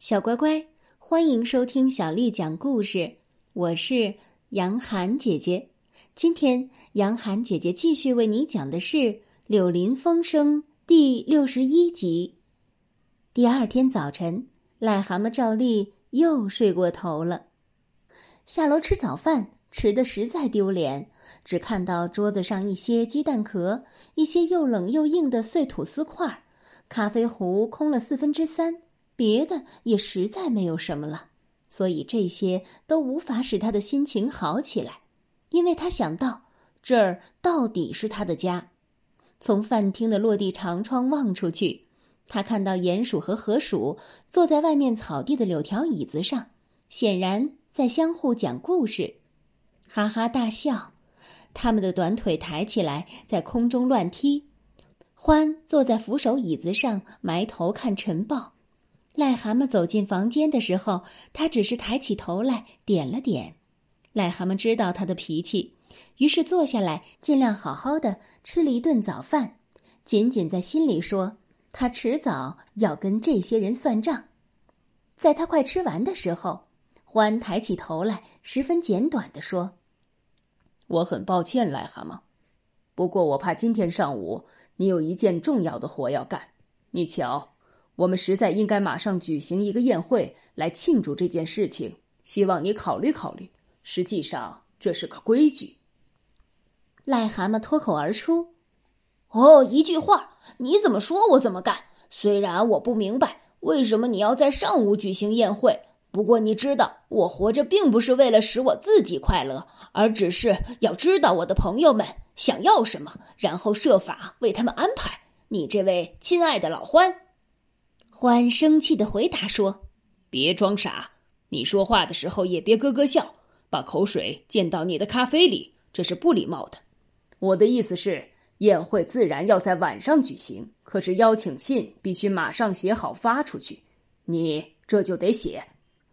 小乖乖，欢迎收听小丽讲故事。我是杨涵姐姐。今天，杨涵姐姐继续为你讲的是《柳林风声》第六十一集。第二天早晨，癞蛤蟆照例又睡过头了。下楼吃早饭，吃的实在丢脸，只看到桌子上一些鸡蛋壳，一些又冷又硬的碎吐司块，咖啡壶空了四分之三。别的也实在没有什么了，所以这些都无法使他的心情好起来，因为他想到这儿到底是他的家。从饭厅的落地长窗望出去，他看到鼹鼠和河鼠坐在外面草地的柳条椅子上，显然在相互讲故事，哈哈大笑。他们的短腿抬起来，在空中乱踢。欢坐在扶手椅子上，埋头看晨报。癞蛤蟆走进房间的时候，他只是抬起头来点了点。癞蛤蟆知道他的脾气，于是坐下来，尽量好好的吃了一顿早饭，仅仅在心里说：“他迟早要跟这些人算账。”在他快吃完的时候，欢抬起头来，十分简短的说：“我很抱歉，癞蛤蟆，不过我怕今天上午你有一件重要的活要干。你瞧。”我们实在应该马上举行一个宴会来庆祝这件事情，希望你考虑考虑。实际上，这是个规矩。癞蛤蟆脱口而出：“哦，一句话，你怎么说我怎么干。虽然我不明白为什么你要在上午举行宴会，不过你知道，我活着并不是为了使我自己快乐，而只是要知道我的朋友们想要什么，然后设法为他们安排。你这位亲爱的老欢。”欢生气的回答说：“别装傻，你说话的时候也别咯咯笑，把口水溅到你的咖啡里，这是不礼貌的。我的意思是，宴会自然要在晚上举行，可是邀请信必须马上写好发出去。你这就得写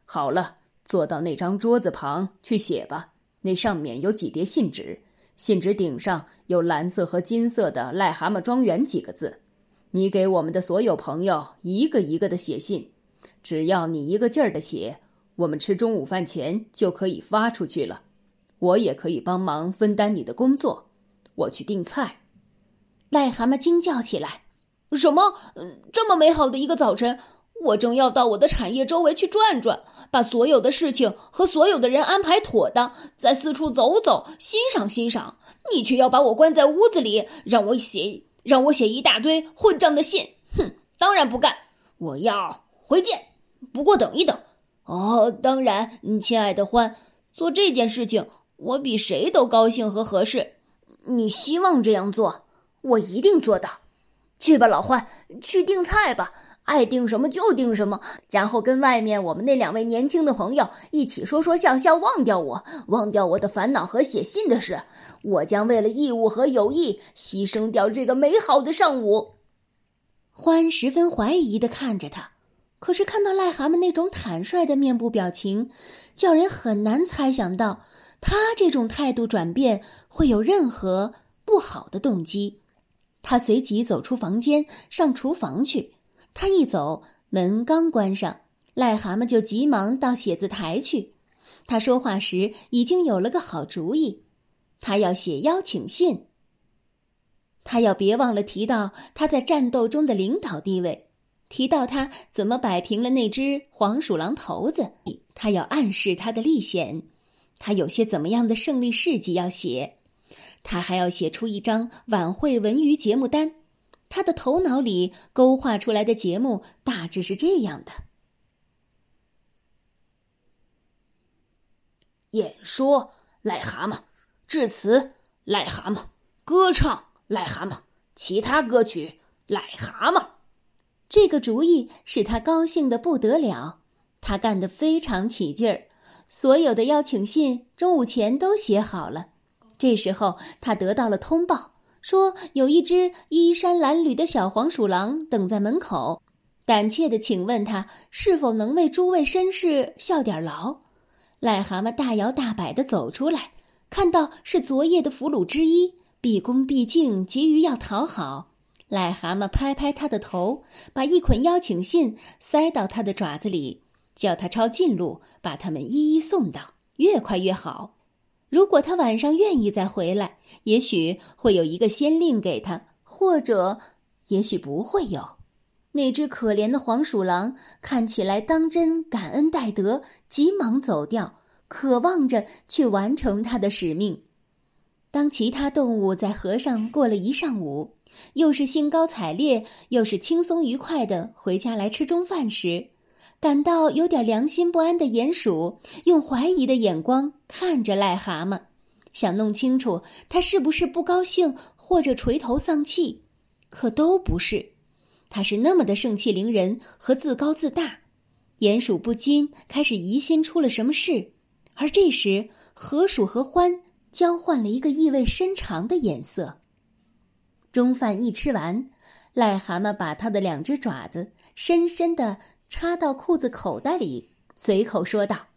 好了，坐到那张桌子旁去写吧。那上面有几叠信纸，信纸顶上有蓝色和金色的‘癞蛤蟆庄园’几个字。”你给我们的所有朋友一个一个的写信，只要你一个劲儿的写，我们吃中午饭前就可以发出去了。我也可以帮忙分担你的工作，我去订菜。癞蛤蟆惊叫起来：“什么？这么美好的一个早晨，我正要到我的产业周围去转转，把所有的事情和所有的人安排妥当，再四处走走，欣赏欣赏。你却要把我关在屋子里，让我写。”让我写一大堆混账的信，哼！当然不干，我要回见。不过等一等，哦，当然，亲爱的欢，做这件事情我比谁都高兴和合适。你希望这样做，我一定做到。去吧，老欢，去订菜吧。爱订什么就订什么，然后跟外面我们那两位年轻的朋友一起说说笑笑，忘掉我，忘掉我的烦恼和写信的事。我将为了义务和友谊牺牲掉这个美好的上午。欢十分怀疑的看着他，可是看到癞蛤蟆那种坦率的面部表情，叫人很难猜想到他这种态度转变会有任何不好的动机。他随即走出房间，上厨房去。他一走，门刚关上，癞蛤蟆就急忙到写字台去。他说话时已经有了个好主意，他要写邀请信。他要别忘了提到他在战斗中的领导地位，提到他怎么摆平了那只黄鼠狼头子。他要暗示他的历险，他有些怎么样的胜利事迹要写。他还要写出一张晚会文娱节目单。他的头脑里勾画出来的节目大致是这样的：演说癞蛤蟆，致辞癞蛤蟆，歌唱癞蛤蟆，其他歌曲癞蛤蟆。这个主意使他高兴的不得了，他干得非常起劲儿。所有的邀请信中午前都写好了。这时候，他得到了通报。说有一只衣衫褴褛的小黄鼠狼等在门口，胆怯的请问他是否能为诸位绅士效点劳。癞蛤蟆大摇大摆的走出来，看到是昨夜的俘虏之一，毕恭毕敬，急于要讨好。癞蛤蟆拍拍他的头，把一捆邀请信塞到他的爪子里，叫他抄近路，把他们一一送到，越快越好。如果他晚上愿意再回来，也许会有一个先令给他，或者也许不会有。那只可怜的黄鼠狼看起来当真感恩戴德，急忙走掉，渴望着去完成他的使命。当其他动物在河上过了一上午，又是兴高采烈，又是轻松愉快的回家来吃中饭时，感到有点良心不安的鼹鼠用怀疑的眼光看着癞蛤蟆，想弄清楚他是不是不高兴或者垂头丧气，可都不是。他是那么的盛气凌人和自高自大，鼹鼠不禁开始疑心出了什么事。而这时，河鼠和獾交换了一个意味深长的眼色。中饭一吃完，癞蛤蟆把他的两只爪子深深的插到裤子口袋里，随口说道：“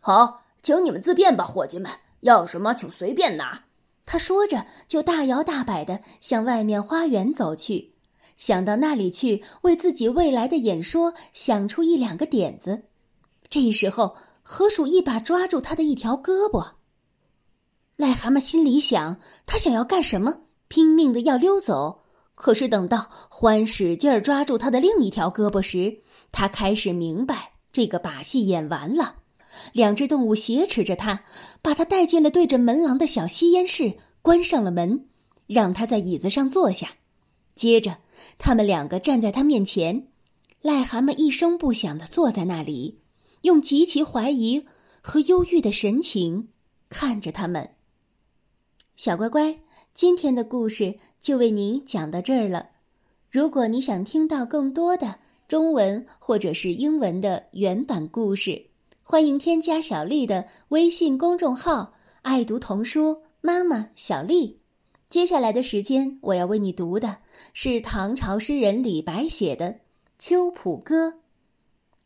好，请你们自便吧，伙计们，要什么请随便拿。”他说着，就大摇大摆的向外面花园走去。想到那里去，为自己未来的演说想出一两个点子。这时候，河鼠一把抓住他的一条胳膊。癞蛤蟆心里想：他想要干什么？拼命的要溜走。可是等到獾使劲儿抓住他的另一条胳膊时，他开始明白这个把戏演完了。两只动物挟持着他，把他带进了对着门廊的小吸烟室，关上了门，让他在椅子上坐下。接着，他们两个站在他面前，癞蛤蟆一声不响的坐在那里，用极其怀疑和忧郁的神情看着他们。小乖乖，今天的故事就为你讲到这儿了。如果你想听到更多的中文或者是英文的原版故事，欢迎添加小丽的微信公众号“爱读童书妈妈小丽”。接下来的时间，我要为你读的是唐朝诗人李白写的《秋浦歌》。《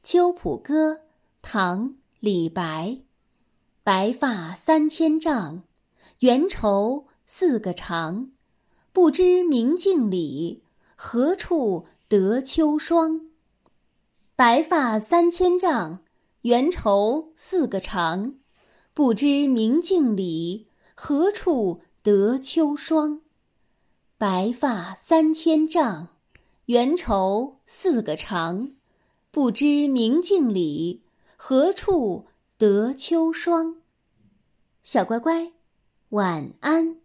秋浦歌》唐·李白，白发三千丈，缘愁四个长。不知明镜里，何处得秋霜？白发三千丈，缘愁似个长。不知明镜里，何处？得秋霜，白发三千丈，缘愁似个长。不知明镜里，何处得秋霜？小乖乖，晚安。